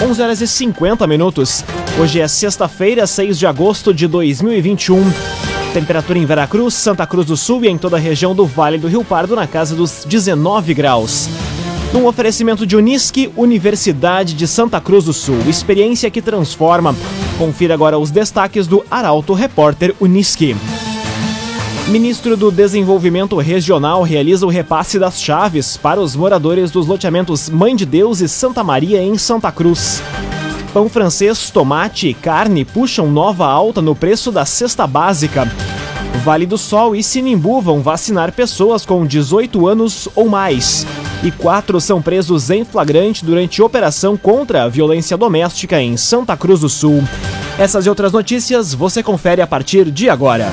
11 horas e 50 minutos. Hoje é sexta-feira, 6 de agosto de 2021. Temperatura em Veracruz, Santa Cruz do Sul e em toda a região do Vale do Rio Pardo na casa dos 19 graus. Num oferecimento de Unisque, Universidade de Santa Cruz do Sul. Experiência que transforma. Confira agora os destaques do Arauto Repórter Unisque. Ministro do Desenvolvimento Regional realiza o repasse das chaves para os moradores dos loteamentos Mãe de Deus e Santa Maria em Santa Cruz. Pão francês, tomate e carne puxam nova alta no preço da cesta básica. Vale do Sol e Sinimbu vão vacinar pessoas com 18 anos ou mais. E quatro são presos em flagrante durante operação contra a violência doméstica em Santa Cruz do Sul. Essas e outras notícias você confere a partir de agora.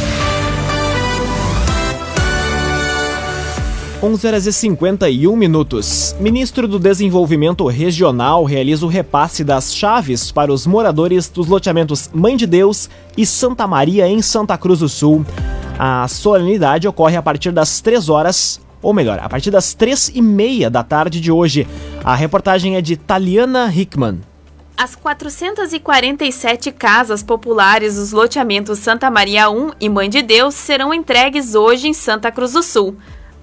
11 horas e 51 minutos. Ministro do Desenvolvimento Regional realiza o repasse das chaves para os moradores dos loteamentos Mãe de Deus e Santa Maria em Santa Cruz do Sul. A solenidade ocorre a partir das 3 horas, ou melhor, a partir das 3 e meia da tarde de hoje. A reportagem é de Taliana Hickman. As 447 casas populares dos loteamentos Santa Maria 1 e Mãe de Deus serão entregues hoje em Santa Cruz do Sul.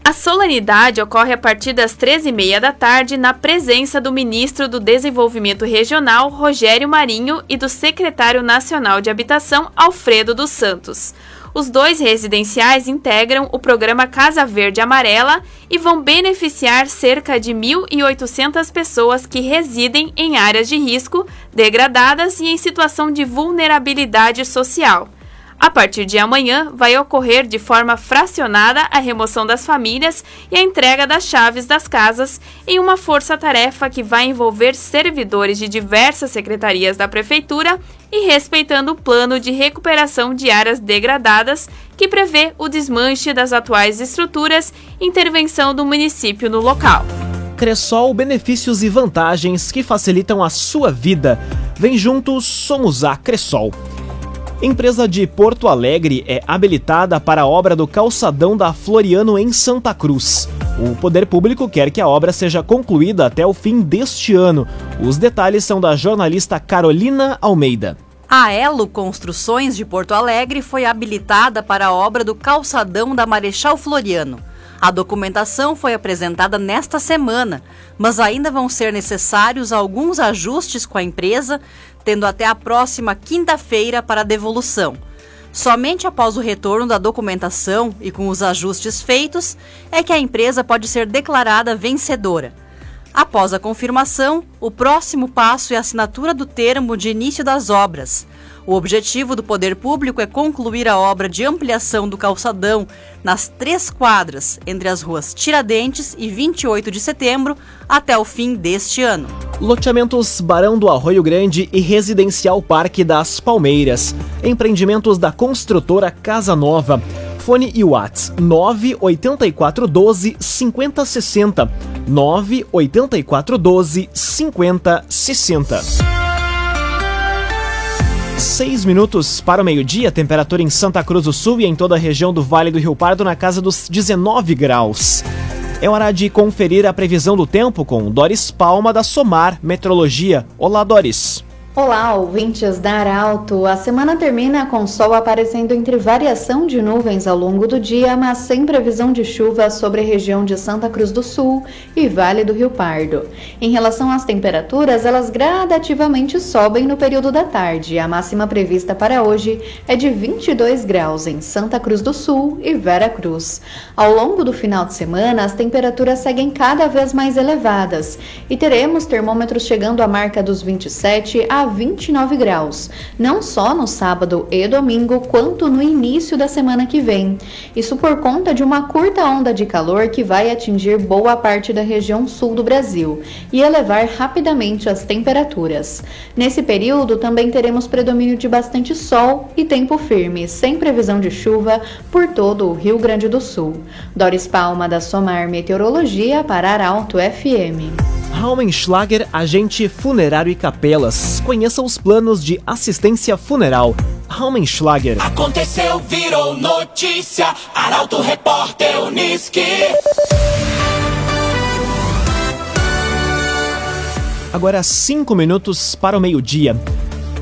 A solenidade ocorre a partir das 13h30 da tarde na presença do ministro do Desenvolvimento Regional, Rogério Marinho, e do secretário nacional de Habitação, Alfredo dos Santos. Os dois residenciais integram o programa Casa Verde Amarela e vão beneficiar cerca de 1.800 pessoas que residem em áreas de risco, degradadas e em situação de vulnerabilidade social. A partir de amanhã, vai ocorrer de forma fracionada a remoção das famílias e a entrega das chaves das casas em uma força-tarefa que vai envolver servidores de diversas secretarias da Prefeitura e respeitando o plano de recuperação de áreas degradadas, que prevê o desmanche das atuais estruturas e intervenção do município no local. Cressol, benefícios e vantagens que facilitam a sua vida. Vem juntos, somos a Cressol. Empresa de Porto Alegre é habilitada para a obra do calçadão da Floriano em Santa Cruz. O poder público quer que a obra seja concluída até o fim deste ano. Os detalhes são da jornalista Carolina Almeida. A Elo Construções de Porto Alegre foi habilitada para a obra do calçadão da Marechal Floriano. A documentação foi apresentada nesta semana, mas ainda vão ser necessários alguns ajustes com a empresa, tendo até a próxima quinta-feira para devolução. Somente após o retorno da documentação e com os ajustes feitos é que a empresa pode ser declarada vencedora. Após a confirmação, o próximo passo é a assinatura do termo de início das obras. O objetivo do poder público é concluir a obra de ampliação do calçadão nas três quadras entre as ruas Tiradentes e 28 de setembro até o fim deste ano. Loteamentos Barão do Arroio Grande e Residencial Parque das Palmeiras. Empreendimentos da construtora Casa Nova. Fone e Whats 98412 5060. 98412 5060. Seis minutos para o meio-dia, temperatura em Santa Cruz do Sul e em toda a região do Vale do Rio Pardo na casa dos 19 graus. É hora de conferir a previsão do tempo com Doris Palma da Somar Metrologia. Olá, Doris. Olá, ouvintes da Arauto. A semana termina com sol aparecendo entre variação de nuvens ao longo do dia, mas sem previsão de chuva sobre a região de Santa Cruz do Sul e Vale do Rio Pardo. Em relação às temperaturas, elas gradativamente sobem no período da tarde. A máxima prevista para hoje é de 22 graus em Santa Cruz do Sul e Vera Cruz. Ao longo do final de semana, as temperaturas seguem cada vez mais elevadas e teremos termômetros chegando à marca dos 27 a 29 graus, não só no sábado e domingo, quanto no início da semana que vem. Isso por conta de uma curta onda de calor que vai atingir boa parte da região sul do Brasil e elevar rapidamente as temperaturas. Nesse período também teremos predomínio de bastante sol e tempo firme, sem previsão de chuva por todo o Rio Grande do Sul. Doris Palma da Somar Meteorologia para Arauto FM. Raumenschlager, agente funerário e capelas. Conheça os planos de assistência funeral. Raumenschlager. Aconteceu, virou notícia. Arauto Repórter Uniski. Agora cinco minutos para o meio-dia.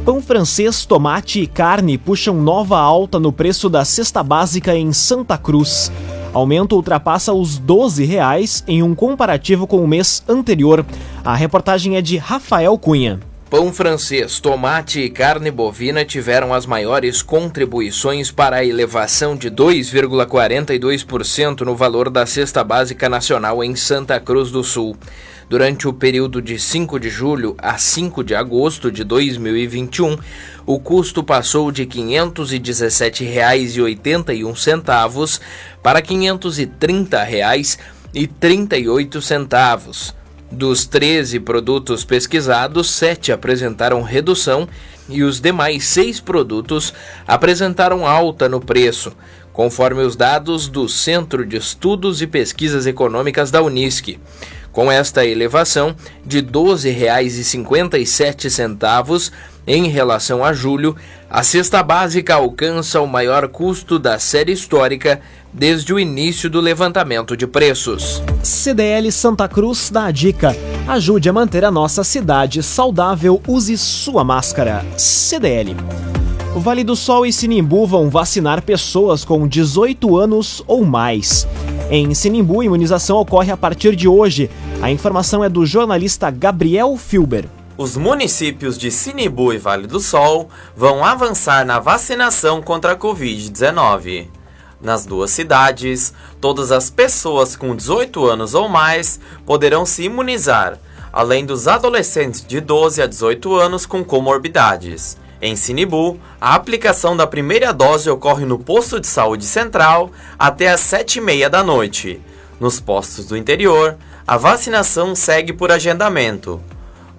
Pão francês, tomate e carne puxam nova alta no preço da cesta básica em Santa Cruz. Aumento ultrapassa os 12 reais em um comparativo com o mês anterior. A reportagem é de Rafael Cunha. Pão francês, tomate e carne bovina tiveram as maiores contribuições para a elevação de 2,42% no valor da cesta básica nacional em Santa Cruz do Sul. Durante o período de 5 de julho a 5 de agosto de 2021, o custo passou de R$ 517,81 para R$ 530,38. Dos 13 produtos pesquisados, 7 apresentaram redução e os demais seis produtos apresentaram alta no preço, conforme os dados do Centro de Estudos e Pesquisas Econômicas da Unisc. Com esta elevação de R$ 12,57 em relação a julho, a cesta básica alcança o maior custo da série histórica desde o início do levantamento de preços. CDL Santa Cruz dá a dica: ajude a manter a nossa cidade saudável, use sua máscara. CDL. O Vale do Sol e Sinimbu vão vacinar pessoas com 18 anos ou mais. Em Sinimbu, imunização ocorre a partir de hoje. A informação é do jornalista Gabriel Filber. Os municípios de Sinimbu e Vale do Sol vão avançar na vacinação contra a Covid-19. Nas duas cidades, todas as pessoas com 18 anos ou mais poderão se imunizar, além dos adolescentes de 12 a 18 anos com comorbidades. Em Sinibu, a aplicação da primeira dose ocorre no posto de saúde central até às 7h30 da noite. Nos postos do interior, a vacinação segue por agendamento.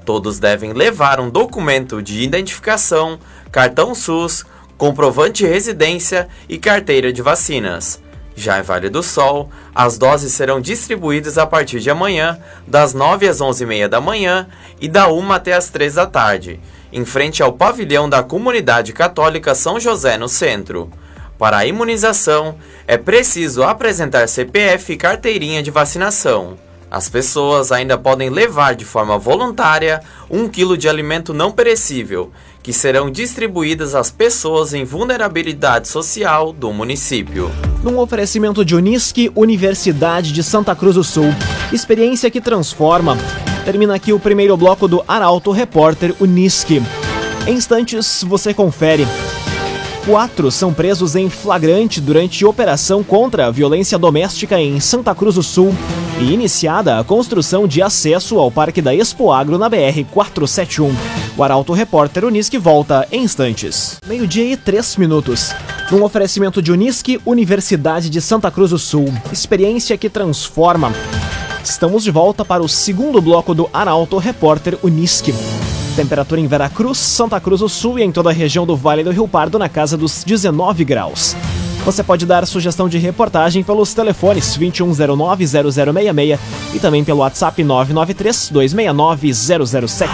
Todos devem levar um documento de identificação, cartão SUS, comprovante de residência e carteira de vacinas. Já em Vale do Sol, as doses serão distribuídas a partir de amanhã, das 9 às 11h30 da manhã e da 1 até às 3 da tarde em frente ao pavilhão da Comunidade Católica São José, no centro. Para a imunização, é preciso apresentar CPF e carteirinha de vacinação. As pessoas ainda podem levar de forma voluntária um quilo de alimento não perecível, que serão distribuídas às pessoas em vulnerabilidade social do município. Num oferecimento de Unisque, Universidade de Santa Cruz do Sul. Experiência que transforma. Termina aqui o primeiro bloco do Arauto Repórter Unisque. Em instantes, você confere. Quatro são presos em flagrante durante operação contra a violência doméstica em Santa Cruz do Sul e iniciada a construção de acesso ao Parque da Expo Agro na BR-471. O Arauto Repórter Unisque volta em instantes. Meio-dia e três minutos. Num oferecimento de Unisque, Universidade de Santa Cruz do Sul. Experiência que transforma. Estamos de volta para o segundo bloco do Arauto Repórter Unisque. Temperatura em Veracruz, Santa Cruz do Sul e em toda a região do Vale do Rio Pardo na casa dos 19 graus. Você pode dar sugestão de reportagem pelos telefones 2109-0066 e também pelo WhatsApp 993-269-007.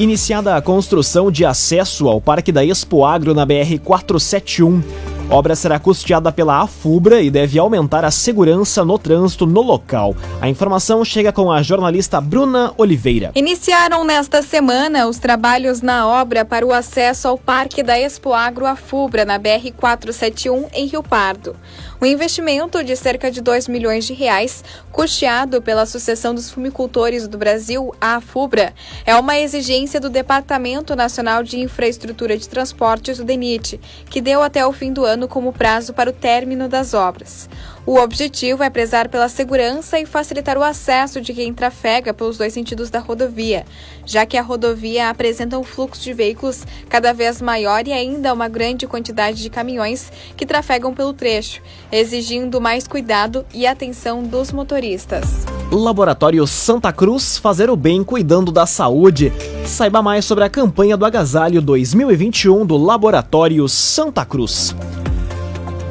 Iniciada a construção de acesso ao Parque da Expo Agro na BR 471. Obra será custeada pela Afubra e deve aumentar a segurança no trânsito no local. A informação chega com a jornalista Bruna Oliveira. Iniciaram nesta semana os trabalhos na obra para o acesso ao Parque da Expo Agro Afubra na BR 471 em Rio Pardo. O investimento de cerca de 2 milhões de reais, custeado pela Associação dos Fumicultores do Brasil, a AFUBRA, é uma exigência do Departamento Nacional de Infraestrutura de Transportes, o DENIT, que deu até o fim do ano como prazo para o término das obras. O objetivo é prezar pela segurança e facilitar o acesso de quem trafega pelos dois sentidos da rodovia, já que a rodovia apresenta um fluxo de veículos cada vez maior e ainda uma grande quantidade de caminhões que trafegam pelo trecho, exigindo mais cuidado e atenção dos motoristas. Laboratório Santa Cruz fazer o bem cuidando da saúde. Saiba mais sobre a campanha do Agasalho 2021 do Laboratório Santa Cruz.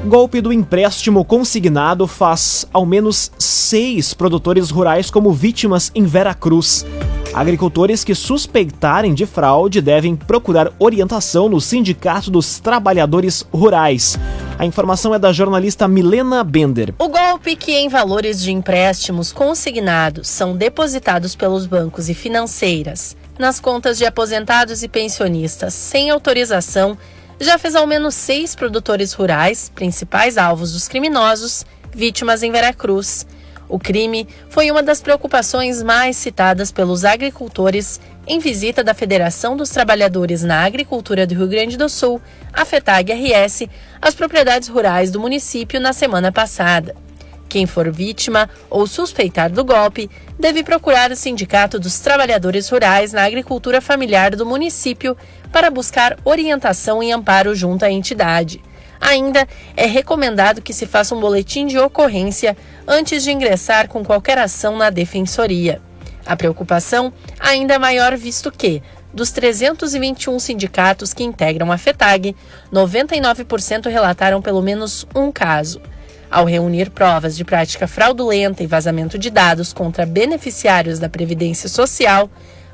Golpe do empréstimo consignado faz ao menos seis produtores rurais como vítimas em Veracruz. Agricultores que suspeitarem de fraude devem procurar orientação no Sindicato dos Trabalhadores Rurais. A informação é da jornalista Milena Bender. O golpe que em valores de empréstimos consignados são depositados pelos bancos e financeiras nas contas de aposentados e pensionistas sem autorização já fez ao menos seis produtores rurais, principais alvos dos criminosos, vítimas em Veracruz. O crime foi uma das preocupações mais citadas pelos agricultores em visita da Federação dos Trabalhadores na Agricultura do Rio Grande do Sul, a FETAG-RS, às propriedades rurais do município na semana passada. Quem for vítima ou suspeitar do golpe deve procurar o Sindicato dos Trabalhadores Rurais na Agricultura Familiar do município para buscar orientação e amparo junto à entidade. Ainda é recomendado que se faça um boletim de ocorrência antes de ingressar com qualquer ação na defensoria. A preocupação ainda é maior visto que, dos 321 sindicatos que integram a FETAG, 99% relataram pelo menos um caso. Ao reunir provas de prática fraudulenta e vazamento de dados contra beneficiários da Previdência Social,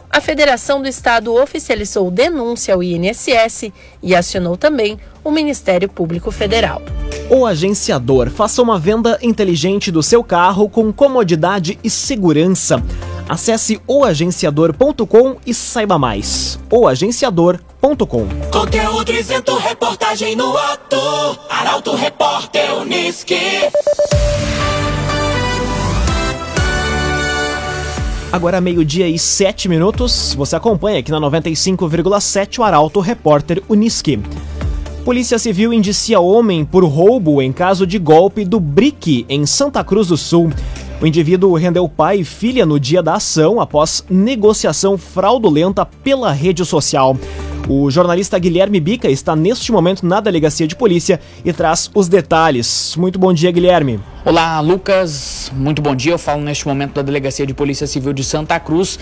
a Federação do Estado oficializou denúncia ao INSS e acionou também o Ministério Público Federal. O agenciador faça uma venda inteligente do seu carro com comodidade e segurança. Acesse oagenciador.com e saiba mais. oagenciador.com Conteúdo isento, reportagem no ato. Arauto Repórter Uniski. Agora meio-dia e sete minutos. Você acompanha aqui na 95,7 o Arauto Repórter Uniski. Polícia Civil indicia homem por roubo em caso de golpe do BRIC em Santa Cruz do Sul. O indivíduo rendeu pai e filha no dia da ação após negociação fraudulenta pela rede social. O jornalista Guilherme Bica está neste momento na delegacia de polícia e traz os detalhes. Muito bom dia, Guilherme. Olá, Lucas. Muito bom dia. Eu falo neste momento da Delegacia de Polícia Civil de Santa Cruz,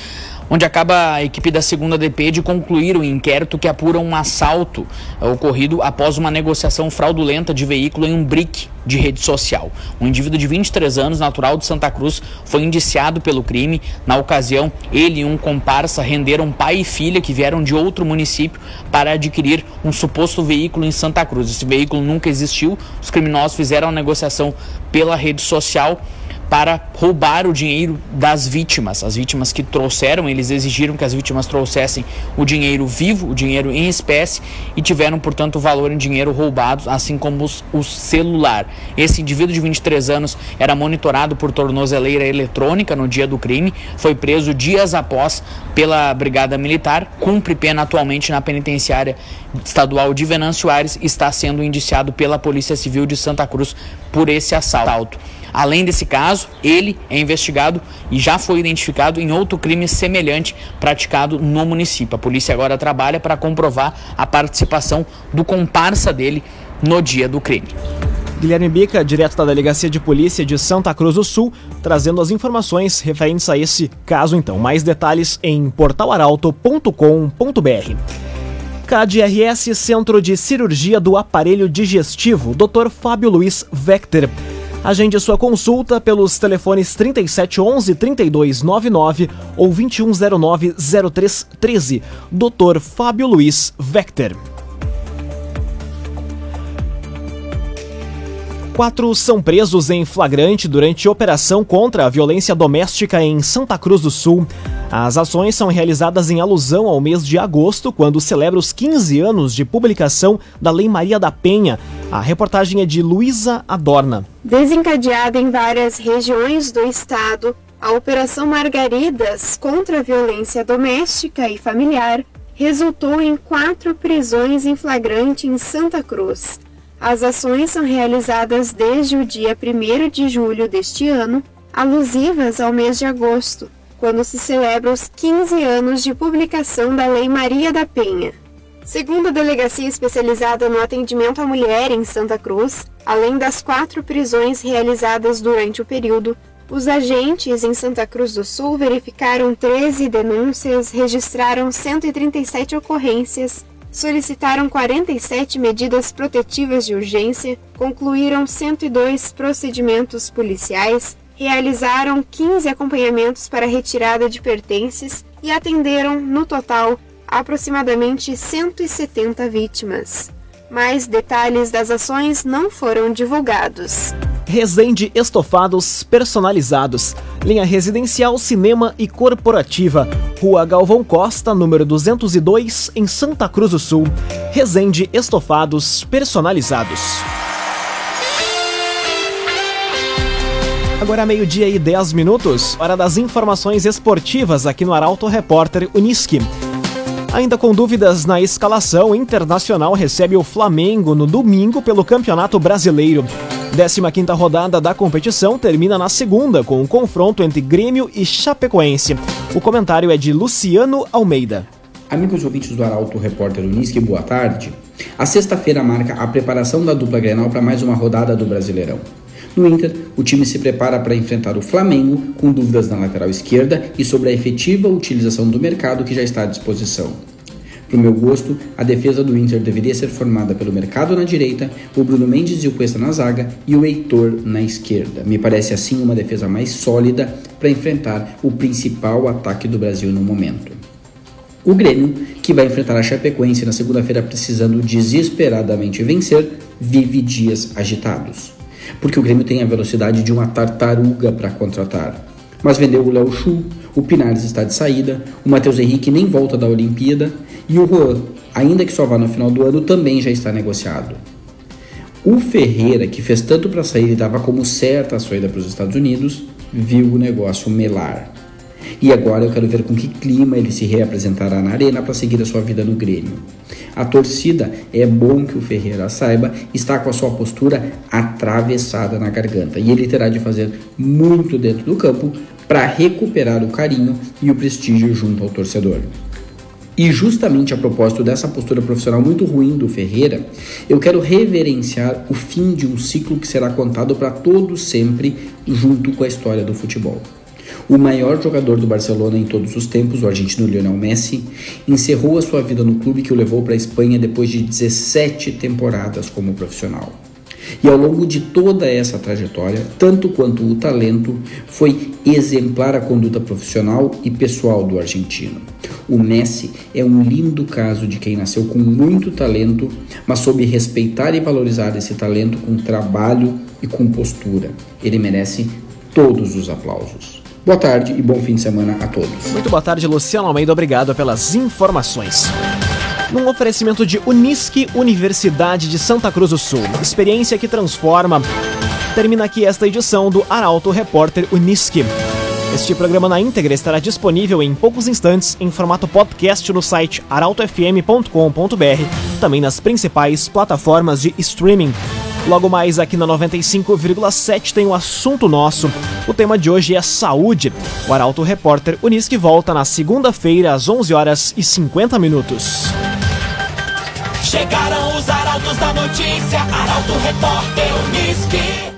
onde acaba a equipe da segunda DP de concluir o inquérito que apura um assalto ocorrido após uma negociação fraudulenta de veículo em um brick de rede social. Um indivíduo de 23 anos, natural de Santa Cruz, foi indiciado pelo crime. Na ocasião, ele e um comparsa renderam pai e filha que vieram de outro município para adquirir um suposto veículo em Santa Cruz. Esse veículo nunca existiu. Os criminosos fizeram a negociação pela rede social para roubar o dinheiro das vítimas. As vítimas que trouxeram, eles exigiram que as vítimas trouxessem o dinheiro vivo, o dinheiro em espécie e tiveram, portanto, o valor em dinheiro roubado, assim como os, o celular. Esse indivíduo de 23 anos era monitorado por tornozeleira eletrônica no dia do crime, foi preso dias após pela Brigada Militar, cumpre pena atualmente na penitenciária estadual de Venâncio Aires está sendo indiciado pela Polícia Civil de Santa Cruz por esse assalto. Além desse caso, ele é investigado e já foi identificado em outro crime semelhante praticado no município. A polícia agora trabalha para comprovar a participação do comparsa dele no dia do crime. Guilherme Bica, direto da Delegacia de Polícia de Santa Cruz do Sul, trazendo as informações referentes a esse caso então. Mais detalhes em portalaralto.com.br. KDRS Centro de Cirurgia do Aparelho Digestivo, Dr. Fábio Luiz Vector. Agende sua consulta pelos telefones 3711 3299 ou 2109 0313. Dr. Fábio Luiz Vector. Quatro são presos em flagrante durante operação contra a violência doméstica em Santa Cruz do Sul. As ações são realizadas em alusão ao mês de agosto, quando celebra os 15 anos de publicação da Lei Maria da Penha. A reportagem é de Luísa Adorna. Desencadeada em várias regiões do estado, a Operação Margaridas contra a violência doméstica e familiar resultou em quatro prisões em flagrante em Santa Cruz. As ações são realizadas desde o dia 1 de julho deste ano, alusivas ao mês de agosto, quando se celebra os 15 anos de publicação da Lei Maria da Penha. Segundo a delegacia especializada no atendimento à mulher em Santa Cruz, além das quatro prisões realizadas durante o período, os agentes em Santa Cruz do Sul verificaram 13 denúncias, registraram 137 ocorrências solicitaram 47 medidas protetivas de urgência, concluíram 102 procedimentos policiais, realizaram 15 acompanhamentos para retirada de pertences e atenderam, no total, aproximadamente 170 vítimas. Mais detalhes das ações não foram divulgados. Resende Estofados Personalizados. Linha residencial, cinema e corporativa. Rua Galvão Costa, número 202, em Santa Cruz do Sul. Resende Estofados Personalizados. Agora meio-dia e 10 minutos, hora das informações esportivas aqui no Arauto Repórter Uniski. Ainda com dúvidas na escalação, o Internacional recebe o Flamengo no domingo pelo Campeonato Brasileiro. 15 rodada da competição termina na segunda, com o um confronto entre Grêmio e Chapecoense. O comentário é de Luciano Almeida. Amigos ouvintes do Arauto Repórter Unisque, boa tarde. A sexta-feira marca a preparação da dupla Grenal para mais uma rodada do Brasileirão. No Inter, o time se prepara para enfrentar o Flamengo, com dúvidas na lateral esquerda e sobre a efetiva utilização do mercado que já está à disposição. Para o meu gosto, a defesa do Inter deveria ser formada pelo mercado na direita, o Bruno Mendes e o Cuesta na zaga e o Heitor na esquerda. Me parece assim uma defesa mais sólida para enfrentar o principal ataque do Brasil no momento. O Grêmio, que vai enfrentar a Chapecoense na segunda-feira precisando desesperadamente vencer, vive dias agitados. Porque o Grêmio tem a velocidade de uma tartaruga para contratar. Mas vendeu o Léo Chu, o Pinares está de saída, o Matheus Henrique nem volta da Olimpíada e o Juan, ainda que só vá no final do ano, também já está negociado. O Ferreira, que fez tanto para sair e dava como certa a saída para os Estados Unidos, viu o negócio melar. E agora eu quero ver com que clima ele se reapresentará na arena para seguir a sua vida no Grêmio. A torcida, é bom que o Ferreira saiba, está com a sua postura atravessada na garganta e ele terá de fazer muito dentro do campo para recuperar o carinho e o prestígio junto ao torcedor. E justamente a propósito dessa postura profissional muito ruim do Ferreira, eu quero reverenciar o fim de um ciclo que será contado para todos sempre junto com a história do futebol. O maior jogador do Barcelona em todos os tempos, o argentino Lionel Messi, encerrou a sua vida no clube que o levou para a Espanha depois de 17 temporadas como profissional. E ao longo de toda essa trajetória, tanto quanto o talento, foi exemplar a conduta profissional e pessoal do argentino. O Messi é um lindo caso de quem nasceu com muito talento, mas soube respeitar e valorizar esse talento com trabalho e com postura. Ele merece todos os aplausos. Boa tarde e bom fim de semana a todos. Muito boa tarde, Luciano Almeida. Obrigado pelas informações. Num oferecimento de Unisque, Universidade de Santa Cruz do Sul. Experiência que transforma. Termina aqui esta edição do Arauto Repórter Unisque. Este programa na íntegra estará disponível em poucos instantes em formato podcast no site arautofm.com.br, também nas principais plataformas de streaming. Logo mais aqui na 95,7 tem o assunto nosso. O tema de hoje é saúde. O Arauto Repórter Unisque volta na segunda-feira às 11 horas e 50 minutos. Chegaram os arautos da notícia, Arauto Repórter Unisque.